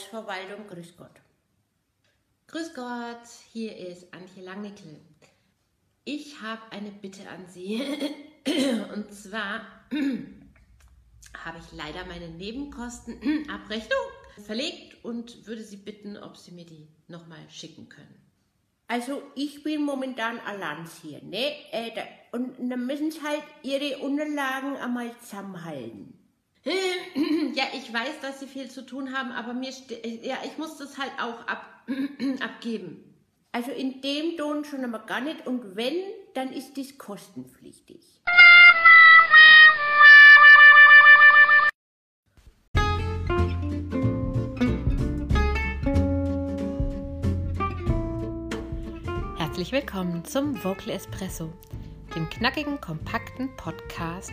Hausverwaltung, grüß Gott. Grüß Gott, hier ist Antje Langnickel. Ich habe eine Bitte an Sie. Und zwar habe ich leider meine Nebenkostenabrechnung verlegt und würde Sie bitten, ob Sie mir die nochmal schicken können. Also ich bin momentan allein hier, ne? Äh, und dann müssen Sie halt Ihre Unterlagen einmal zusammenhalten. Ja, ich weiß, dass Sie viel zu tun haben, aber mir, ja, ich muss das halt auch ab, abgeben. Also in dem Ton schon einmal gar nicht und wenn, dann ist dies kostenpflichtig. Herzlich willkommen zum Vocal Espresso, dem knackigen, kompakten Podcast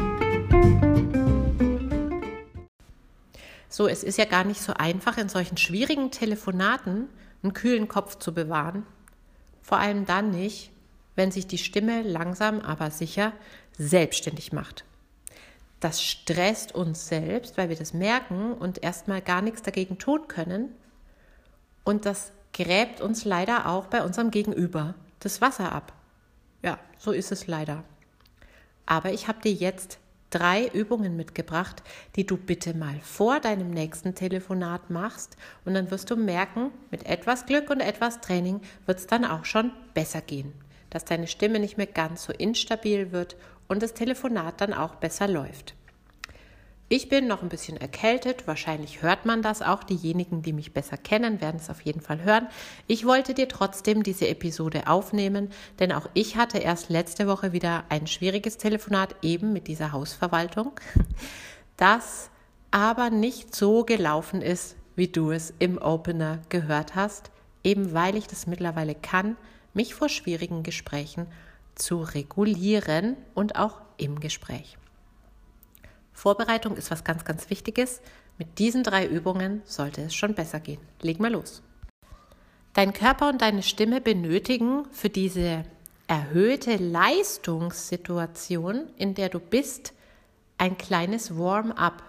So, es ist ja gar nicht so einfach, in solchen schwierigen Telefonaten einen kühlen Kopf zu bewahren. Vor allem dann nicht, wenn sich die Stimme langsam aber sicher selbstständig macht. Das stresst uns selbst, weil wir das merken und erstmal gar nichts dagegen tun können. Und das gräbt uns leider auch bei unserem Gegenüber das Wasser ab. Ja, so ist es leider. Aber ich habe dir jetzt drei Übungen mitgebracht, die du bitte mal vor deinem nächsten Telefonat machst und dann wirst du merken, mit etwas Glück und etwas Training wird es dann auch schon besser gehen, dass deine Stimme nicht mehr ganz so instabil wird und das Telefonat dann auch besser läuft. Ich bin noch ein bisschen erkältet, wahrscheinlich hört man das auch. Diejenigen, die mich besser kennen, werden es auf jeden Fall hören. Ich wollte dir trotzdem diese Episode aufnehmen, denn auch ich hatte erst letzte Woche wieder ein schwieriges Telefonat eben mit dieser Hausverwaltung, das aber nicht so gelaufen ist, wie du es im Opener gehört hast, eben weil ich das mittlerweile kann, mich vor schwierigen Gesprächen zu regulieren und auch im Gespräch. Vorbereitung ist was ganz, ganz Wichtiges. Mit diesen drei Übungen sollte es schon besser gehen. Leg mal los. Dein Körper und deine Stimme benötigen für diese erhöhte Leistungssituation, in der du bist, ein kleines Warm-up.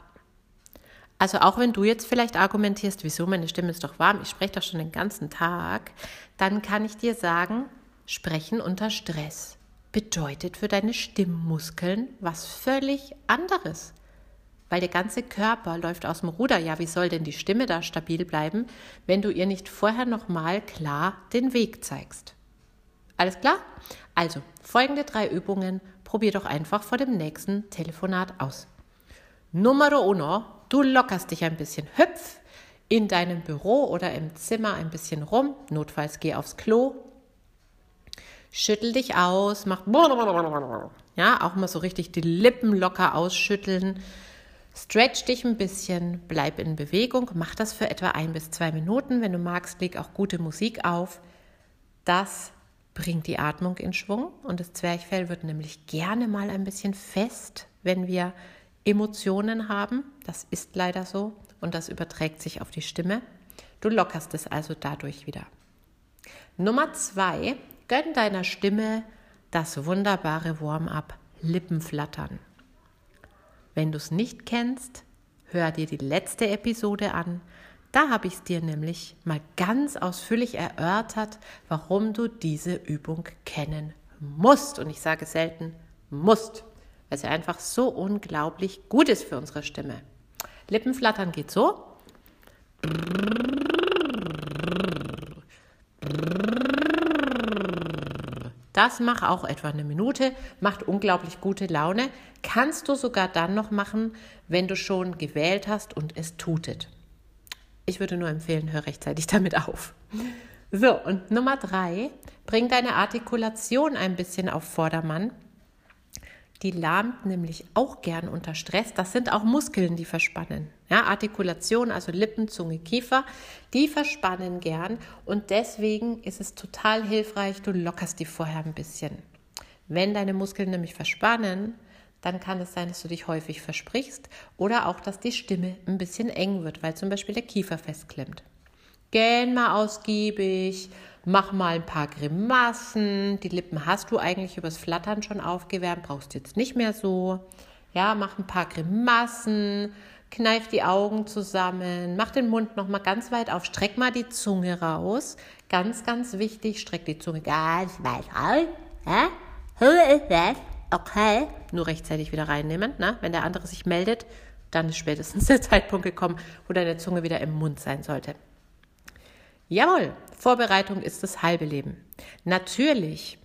Also auch wenn du jetzt vielleicht argumentierst, wieso meine Stimme ist doch warm, ich spreche doch schon den ganzen Tag, dann kann ich dir sagen, sprechen unter Stress bedeutet für deine Stimmmuskeln was völlig anderes. Weil der ganze Körper läuft aus dem Ruder. Ja, wie soll denn die Stimme da stabil bleiben, wenn du ihr nicht vorher nochmal klar den Weg zeigst? Alles klar? Also, folgende drei Übungen probier doch einfach vor dem nächsten Telefonat aus. Numero uno, du lockerst dich ein bisschen. Hüpf in deinem Büro oder im Zimmer ein bisschen rum. Notfalls geh aufs Klo, schüttel dich aus, mach ja, auch mal so richtig die Lippen locker ausschütteln. Stretch dich ein bisschen, bleib in Bewegung, mach das für etwa ein bis zwei Minuten. Wenn du magst, leg auch gute Musik auf. Das bringt die Atmung in Schwung und das Zwerchfell wird nämlich gerne mal ein bisschen fest, wenn wir Emotionen haben. Das ist leider so und das überträgt sich auf die Stimme. Du lockerst es also dadurch wieder. Nummer zwei, Gönn deiner Stimme das wunderbare Warm-up Lippenflattern. Wenn du es nicht kennst, hör dir die letzte Episode an. Da habe ich es dir nämlich mal ganz ausführlich erörtert, warum du diese Übung kennen musst. Und ich sage selten musst, weil sie einfach so unglaublich gut ist für unsere Stimme. Lippenflattern geht so. Das mach auch etwa eine Minute, macht unglaublich gute Laune. Kannst du sogar dann noch machen, wenn du schon gewählt hast und es tutet. Ich würde nur empfehlen, hör rechtzeitig damit auf. So, und Nummer drei, bring deine Artikulation ein bisschen auf Vordermann. Die lahmt nämlich auch gern unter Stress. Das sind auch Muskeln, die verspannen. Ja, Artikulation, also Lippen, Zunge, Kiefer, die verspannen gern und deswegen ist es total hilfreich, du lockerst die vorher ein bisschen. Wenn deine Muskeln nämlich verspannen, dann kann es sein, dass du dich häufig versprichst oder auch, dass die Stimme ein bisschen eng wird, weil zum Beispiel der Kiefer festklemmt. Gähn mal ausgiebig, mach mal ein paar Grimassen. Die Lippen hast du eigentlich übers Flattern schon aufgewärmt, brauchst jetzt nicht mehr so. Ja, mach ein paar Grimassen, kneif die Augen zusammen, mach den Mund noch mal ganz weit auf, streck mal die Zunge raus. Ganz, ganz wichtig, streck die Zunge ganz weit raus. Ja? Who is that? Okay. Nur rechtzeitig wieder reinnehmen. Ne? Wenn der andere sich meldet, dann ist spätestens der Zeitpunkt gekommen, wo deine Zunge wieder im Mund sein sollte. Jawohl, Vorbereitung ist das halbe Leben. Natürlich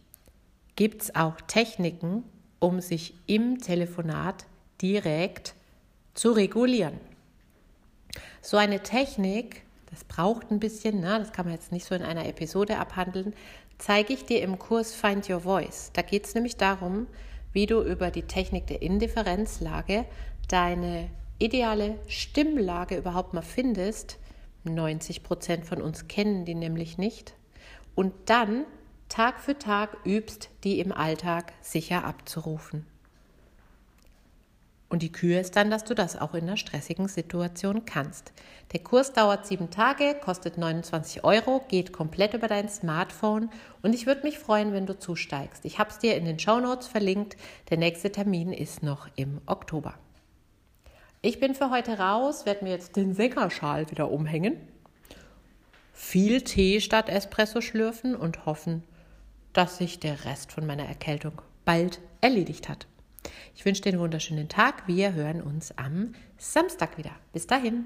gibt es auch Techniken, um sich im Telefonat direkt zu regulieren. So eine Technik, das braucht ein bisschen, ne? das kann man jetzt nicht so in einer Episode abhandeln, zeige ich dir im Kurs Find Your Voice. Da geht es nämlich darum, wie du über die Technik der Indifferenzlage deine ideale Stimmlage überhaupt mal findest, 90 Prozent von uns kennen die nämlich nicht. Und dann Tag für Tag übst, die im Alltag sicher abzurufen. Und die Kür ist dann, dass du das auch in einer stressigen Situation kannst. Der Kurs dauert sieben Tage, kostet 29 Euro, geht komplett über dein Smartphone und ich würde mich freuen, wenn du zusteigst. Ich habe es dir in den Show Notes verlinkt. Der nächste Termin ist noch im Oktober. Ich bin für heute raus, werde mir jetzt den Sängerschal wieder umhängen, viel Tee statt Espresso schlürfen und hoffen, dass sich der Rest von meiner Erkältung bald erledigt hat. Ich wünsche dir einen wunderschönen Tag. Wir hören uns am Samstag wieder. Bis dahin.